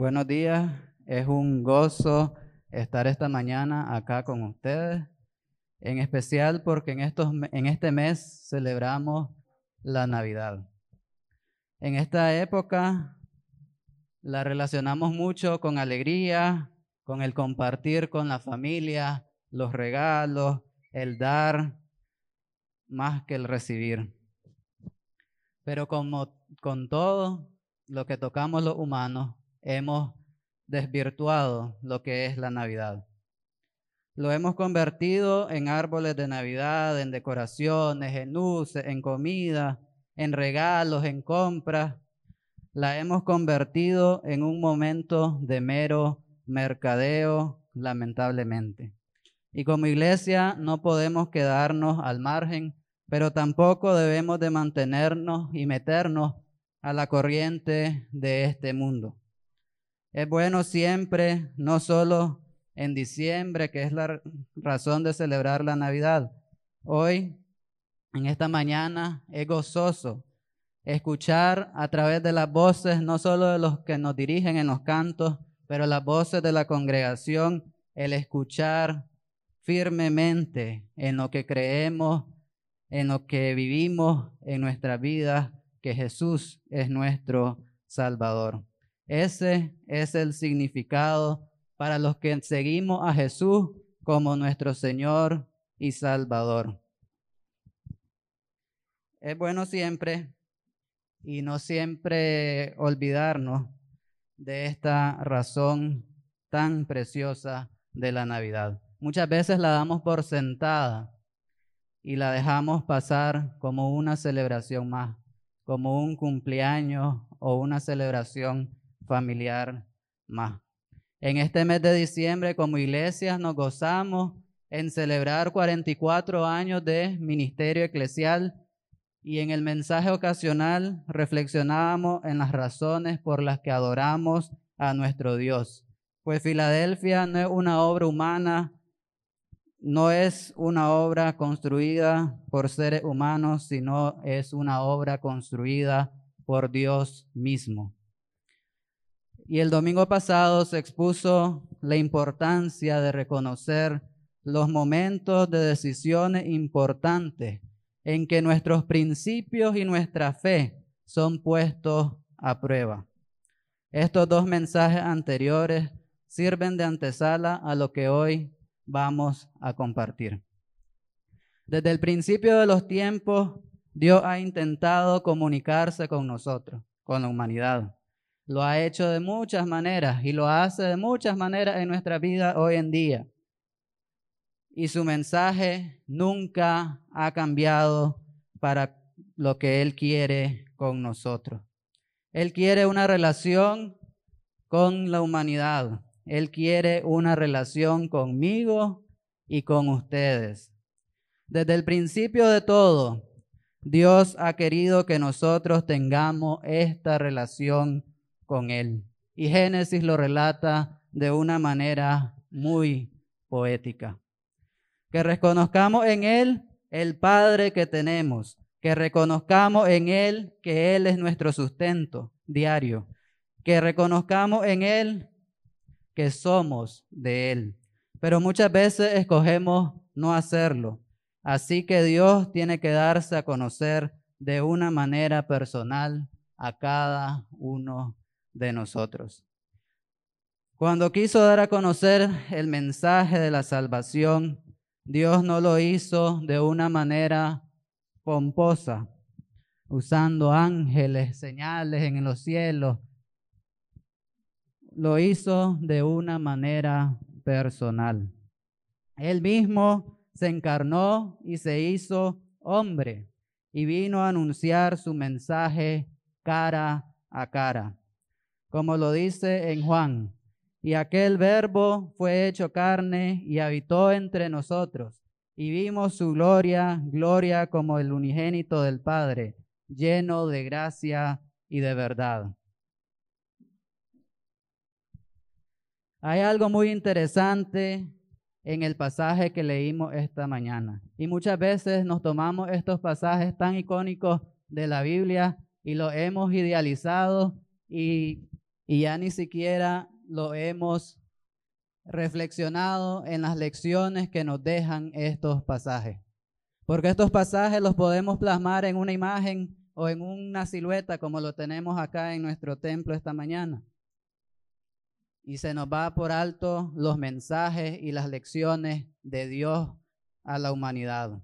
Buenos días, es un gozo estar esta mañana acá con ustedes, en especial porque en, estos, en este mes celebramos la Navidad. En esta época la relacionamos mucho con alegría, con el compartir con la familia, los regalos, el dar, más que el recibir. Pero como con todo lo que tocamos los humanos, hemos desvirtuado lo que es la Navidad. Lo hemos convertido en árboles de Navidad, en decoraciones, en luces, en comida, en regalos, en compras. La hemos convertido en un momento de mero mercadeo, lamentablemente. Y como iglesia no podemos quedarnos al margen, pero tampoco debemos de mantenernos y meternos a la corriente de este mundo. Es bueno siempre, no solo en diciembre, que es la razón de celebrar la Navidad. Hoy, en esta mañana, es gozoso escuchar a través de las voces, no solo de los que nos dirigen en los cantos, pero las voces de la congregación, el escuchar firmemente en lo que creemos, en lo que vivimos en nuestra vida, que Jesús es nuestro Salvador. Ese es el significado para los que seguimos a Jesús como nuestro Señor y Salvador. Es bueno siempre y no siempre olvidarnos de esta razón tan preciosa de la Navidad. Muchas veces la damos por sentada y la dejamos pasar como una celebración más, como un cumpleaños o una celebración familiar más. En este mes de diciembre como iglesias nos gozamos en celebrar 44 años de ministerio eclesial y en el mensaje ocasional reflexionábamos en las razones por las que adoramos a nuestro Dios. Pues Filadelfia no es una obra humana, no es una obra construida por seres humanos, sino es una obra construida por Dios mismo. Y el domingo pasado se expuso la importancia de reconocer los momentos de decisiones importantes en que nuestros principios y nuestra fe son puestos a prueba. Estos dos mensajes anteriores sirven de antesala a lo que hoy vamos a compartir. Desde el principio de los tiempos, Dios ha intentado comunicarse con nosotros, con la humanidad. Lo ha hecho de muchas maneras y lo hace de muchas maneras en nuestra vida hoy en día. Y su mensaje nunca ha cambiado para lo que Él quiere con nosotros. Él quiere una relación con la humanidad. Él quiere una relación conmigo y con ustedes. Desde el principio de todo, Dios ha querido que nosotros tengamos esta relación con Él. Y Génesis lo relata de una manera muy poética. Que reconozcamos en Él el Padre que tenemos, que reconozcamos en Él que Él es nuestro sustento diario, que reconozcamos en Él que somos de Él. Pero muchas veces escogemos no hacerlo. Así que Dios tiene que darse a conocer de una manera personal a cada uno de nosotros. Cuando quiso dar a conocer el mensaje de la salvación, Dios no lo hizo de una manera pomposa, usando ángeles, señales en los cielos, lo hizo de una manera personal. Él mismo se encarnó y se hizo hombre y vino a anunciar su mensaje cara a cara, como lo dice en Juan. Y aquel verbo fue hecho carne y habitó entre nosotros, y vimos su gloria, gloria como el unigénito del Padre, lleno de gracia y de verdad. Hay algo muy interesante en el pasaje que leímos esta mañana. Y muchas veces nos tomamos estos pasajes tan icónicos de la Biblia y los hemos idealizado y, y ya ni siquiera lo hemos reflexionado en las lecciones que nos dejan estos pasajes. Porque estos pasajes los podemos plasmar en una imagen o en una silueta como lo tenemos acá en nuestro templo esta mañana. Y se nos va por alto los mensajes y las lecciones de Dios a la humanidad.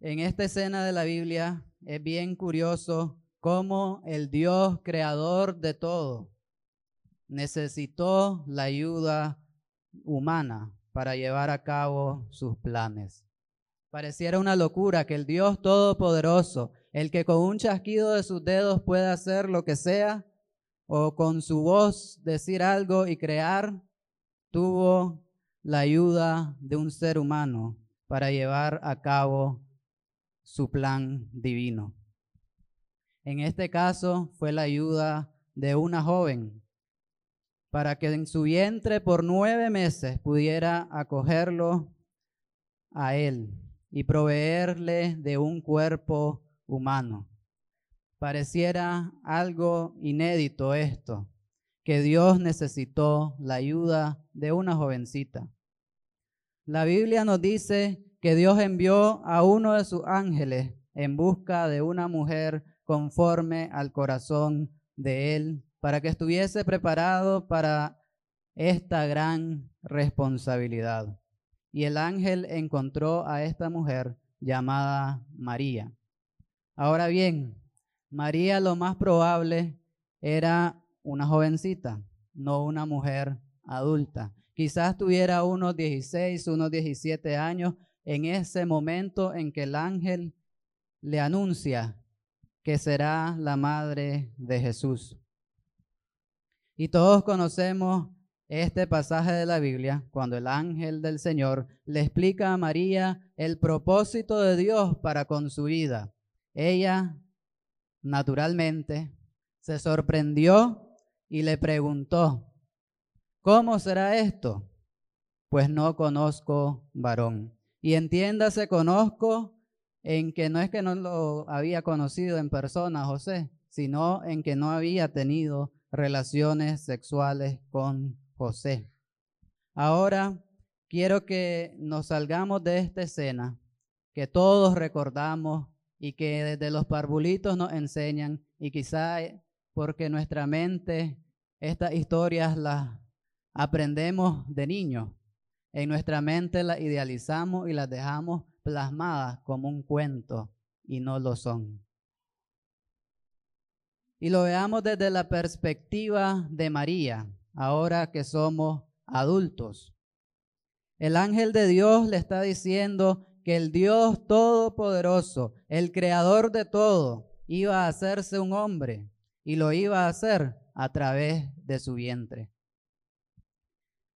En esta escena de la Biblia es bien curioso cómo el Dios creador de todo necesitó la ayuda humana para llevar a cabo sus planes. Pareciera una locura que el Dios Todopoderoso, el que con un chasquido de sus dedos puede hacer lo que sea, o con su voz decir algo y crear, tuvo la ayuda de un ser humano para llevar a cabo su plan divino. En este caso fue la ayuda de una joven para que en su vientre por nueve meses pudiera acogerlo a él y proveerle de un cuerpo humano. Pareciera algo inédito esto, que Dios necesitó la ayuda de una jovencita. La Biblia nos dice que Dios envió a uno de sus ángeles en busca de una mujer conforme al corazón de Él, para que estuviese preparado para esta gran responsabilidad. Y el ángel encontró a esta mujer llamada María. Ahora bien, María lo más probable era una jovencita, no una mujer adulta. Quizás tuviera unos 16, unos 17 años en ese momento en que el ángel le anuncia que será la madre de Jesús. Y todos conocemos este pasaje de la Biblia cuando el ángel del Señor le explica a María el propósito de Dios para con su vida. Ella, naturalmente, se sorprendió y le preguntó, ¿cómo será esto? Pues no conozco varón. Y entiéndase, conozco en que no es que no lo había conocido en persona José, sino en que no había tenido relaciones sexuales con José. Ahora quiero que nos salgamos de esta escena que todos recordamos y que desde los parvulitos nos enseñan y quizá porque nuestra mente estas historias las aprendemos de niños. En nuestra mente las idealizamos y las dejamos plasmadas como un cuento y no lo son. Y lo veamos desde la perspectiva de María, ahora que somos adultos. El ángel de Dios le está diciendo que el Dios Todopoderoso, el Creador de todo, iba a hacerse un hombre y lo iba a hacer a través de su vientre.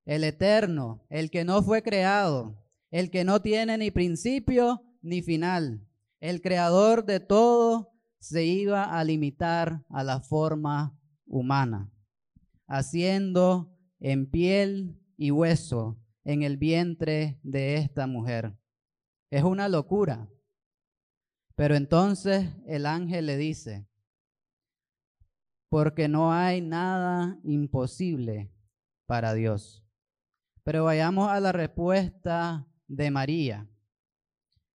El Eterno, el que no fue creado, el que no tiene ni principio ni final, el creador de todo, se iba a limitar a la forma humana, haciendo en piel y hueso en el vientre de esta mujer. Es una locura. Pero entonces el ángel le dice, porque no hay nada imposible para Dios. Pero vayamos a la respuesta de María,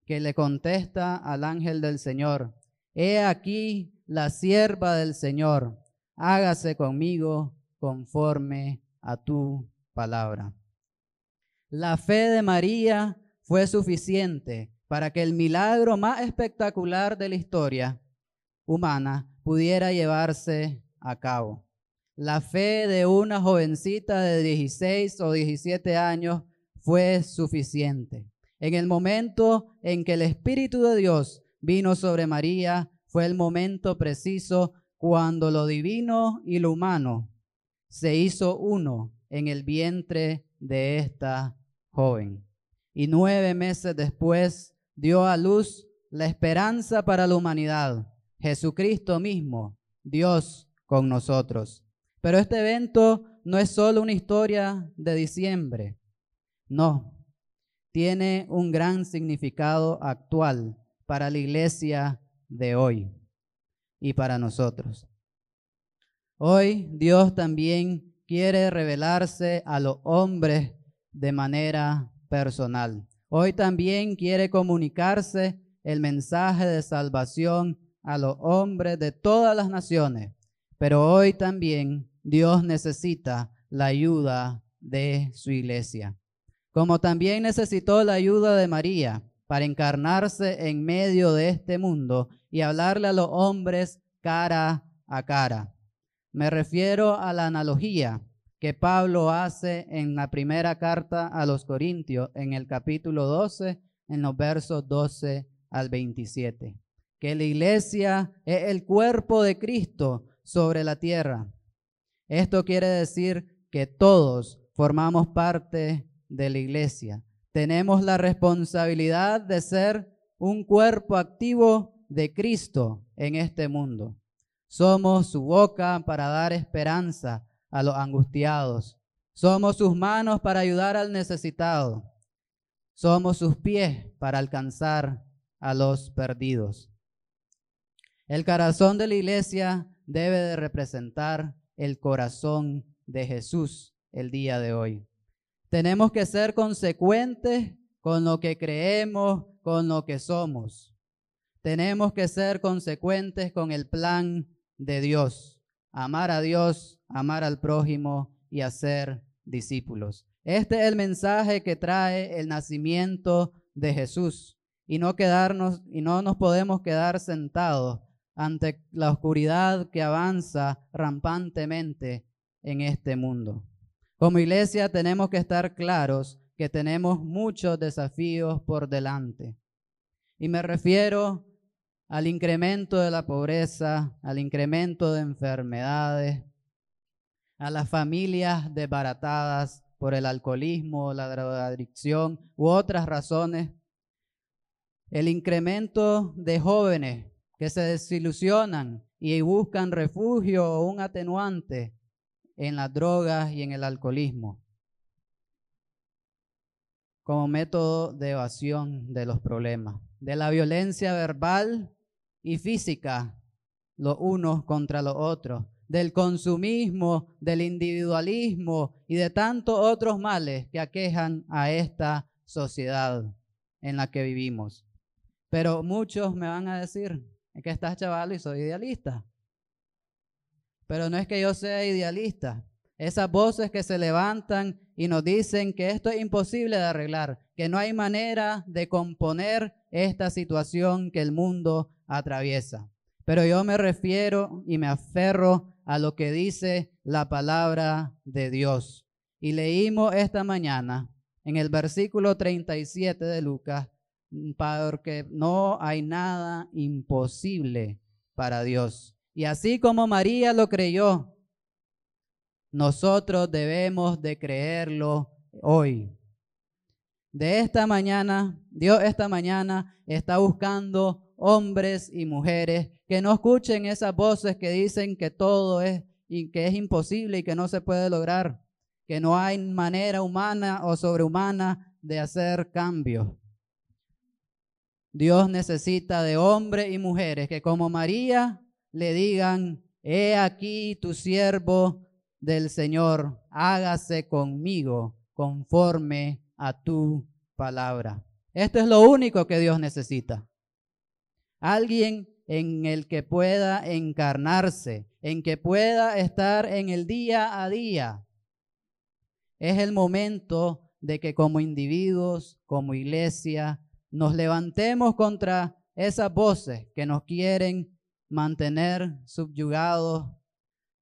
que le contesta al ángel del Señor, He aquí la sierva del Señor, hágase conmigo conforme a tu palabra. La fe de María fue suficiente para que el milagro más espectacular de la historia humana pudiera llevarse a cabo. La fe de una jovencita de 16 o 17 años fue suficiente. En el momento en que el Espíritu de Dios vino sobre María, fue el momento preciso cuando lo divino y lo humano se hizo uno en el vientre de esta joven. Y nueve meses después dio a luz la esperanza para la humanidad, Jesucristo mismo, Dios con nosotros. Pero este evento no es solo una historia de diciembre, no, tiene un gran significado actual para la iglesia de hoy. y para nosotros. Hoy Dios también quiere revelarse a los hombres de manera personal. Hoy también quiere comunicarse el mensaje de salvación a los hombres de todas las naciones. Pero hoy también Dios necesita la ayuda de su iglesia. Como también necesitó la ayuda de María para encarnarse en medio de este mundo y hablarle a los hombres cara a cara. Me refiero a la analogía que Pablo hace en la primera carta a los Corintios, en el capítulo 12, en los versos 12 al 27. Que la iglesia es el cuerpo de Cristo sobre la tierra. Esto quiere decir que todos formamos parte de la iglesia. Tenemos la responsabilidad de ser un cuerpo activo de Cristo en este mundo. Somos su boca para dar esperanza a los angustiados. Somos sus manos para ayudar al necesitado. Somos sus pies para alcanzar a los perdidos. El corazón de la iglesia debe de representar el corazón de Jesús el día de hoy. Tenemos que ser consecuentes con lo que creemos, con lo que somos. Tenemos que ser consecuentes con el plan de Dios. Amar a Dios, amar al prójimo y hacer discípulos. Este es el mensaje que trae el nacimiento de Jesús y no quedarnos y no nos podemos quedar sentados ante la oscuridad que avanza rampantemente en este mundo. Como iglesia tenemos que estar claros que tenemos muchos desafíos por delante. Y me refiero al incremento de la pobreza, al incremento de enfermedades, a las familias desbaratadas por el alcoholismo, la drogadicción u otras razones, el incremento de jóvenes que se desilusionan y buscan refugio o un atenuante en las drogas y en el alcoholismo como método de evasión de los problemas, de la violencia verbal y física, los unos contra los otros, del consumismo, del individualismo y de tantos otros males que aquejan a esta sociedad en la que vivimos. Pero muchos me van a decir, que estás chaval y soy idealista. Pero no es que yo sea idealista. Esas voces que se levantan y nos dicen que esto es imposible de arreglar, que no hay manera de componer esta situación que el mundo atraviesa. Pero yo me refiero y me aferro a lo que dice la palabra de Dios. Y leímos esta mañana en el versículo 37 de Lucas, porque no hay nada imposible para Dios. Y así como María lo creyó, nosotros debemos de creerlo hoy. De esta mañana, Dios esta mañana está buscando hombres y mujeres que no escuchen esas voces que dicen que todo es y que es imposible y que no se puede lograr, que no hay manera humana o sobrehumana de hacer cambios. Dios necesita de hombres y mujeres que como María le digan, he aquí tu siervo del Señor, hágase conmigo conforme a tu palabra. Esto es lo único que Dios necesita. Alguien en el que pueda encarnarse, en que pueda estar en el día a día. Es el momento de que como individuos, como iglesia, nos levantemos contra esas voces que nos quieren mantener subyugados,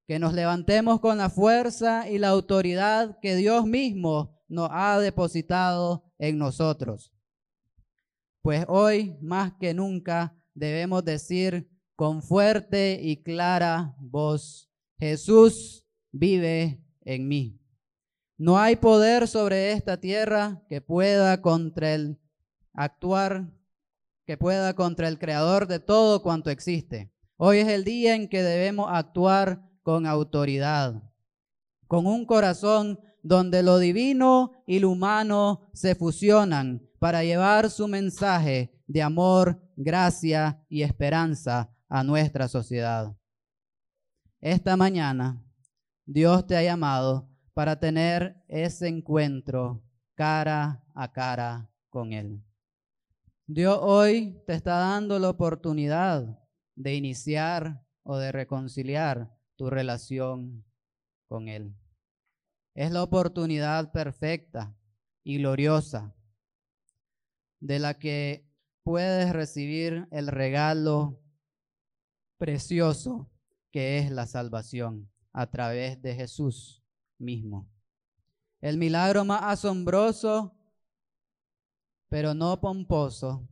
que nos levantemos con la fuerza y la autoridad que Dios mismo nos ha depositado en nosotros. Pues hoy más que nunca debemos decir con fuerte y clara voz, Jesús vive en mí. No hay poder sobre esta tierra que pueda contra el actuar, que pueda contra el creador de todo cuanto existe. Hoy es el día en que debemos actuar con autoridad, con un corazón donde lo divino y lo humano se fusionan para llevar su mensaje de amor, gracia y esperanza a nuestra sociedad. Esta mañana Dios te ha llamado para tener ese encuentro cara a cara con Él. Dios hoy te está dando la oportunidad de iniciar o de reconciliar tu relación con Él. Es la oportunidad perfecta y gloriosa de la que puedes recibir el regalo precioso que es la salvación a través de Jesús mismo. El milagro más asombroso, pero no pomposo.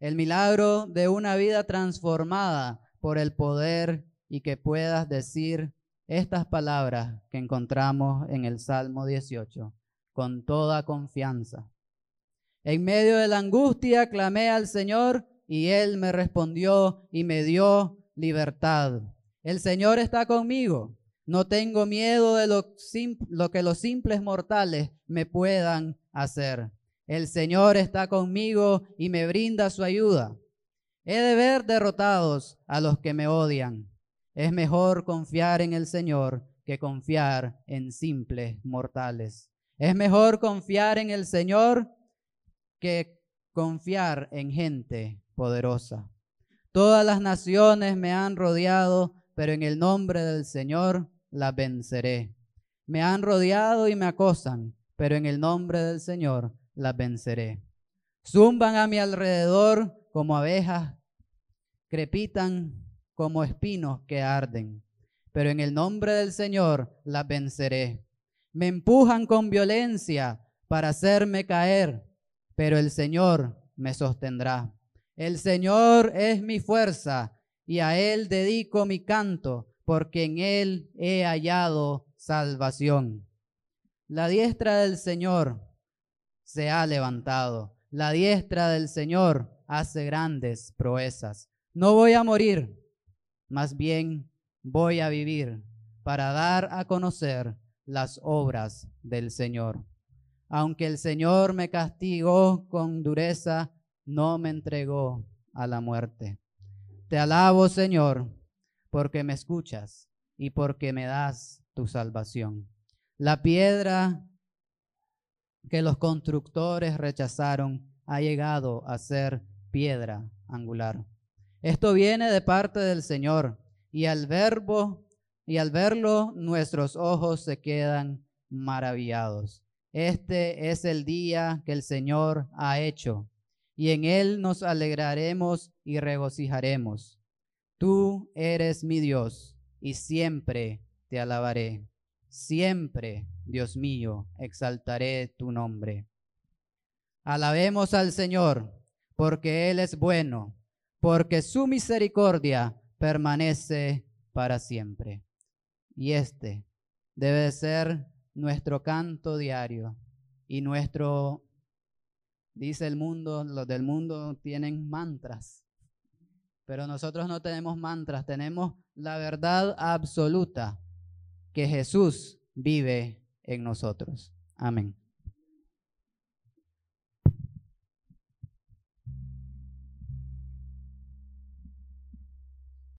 El milagro de una vida transformada por el poder y que puedas decir estas palabras que encontramos en el Salmo 18 con toda confianza. En medio de la angustia clamé al Señor y Él me respondió y me dio libertad. El Señor está conmigo. No tengo miedo de lo, lo, que los simples mortales me puedan hacer. El Señor está conmigo y me brinda su ayuda. He de ver derrotados a los que me odian. Es mejor confiar en el Señor que confiar en simples mortales. Es mejor confiar en el Señor que confiar en gente poderosa. Todas las naciones me han rodeado, pero en el nombre del Señor las venceré. Me han rodeado y me acosan, pero en el nombre del Señor las venceré. Zumban a mi alrededor como abejas, crepitan como espinos que arden, pero en el nombre del Señor las venceré. Me empujan con violencia para hacerme caer, pero el Señor me sostendrá. El Señor es mi fuerza y a Él dedico mi canto, porque en Él he hallado salvación. La diestra del Señor se ha levantado. La diestra del Señor hace grandes proezas. No voy a morir, más bien voy a vivir para dar a conocer las obras del Señor. Aunque el Señor me castigó con dureza, no me entregó a la muerte. Te alabo, Señor, porque me escuchas y porque me das tu salvación. La piedra que los constructores rechazaron ha llegado a ser piedra angular. Esto viene de parte del Señor y al verbo y al verlo nuestros ojos se quedan maravillados. Este es el día que el Señor ha hecho, y en él nos alegraremos y regocijaremos. Tú eres mi Dios, y siempre te alabaré. Siempre, Dios mío, exaltaré tu nombre. Alabemos al Señor, porque Él es bueno, porque su misericordia permanece para siempre. Y este debe ser nuestro canto diario y nuestro, dice el mundo, los del mundo tienen mantras, pero nosotros no tenemos mantras, tenemos la verdad absoluta que Jesús vive en nosotros. Amén.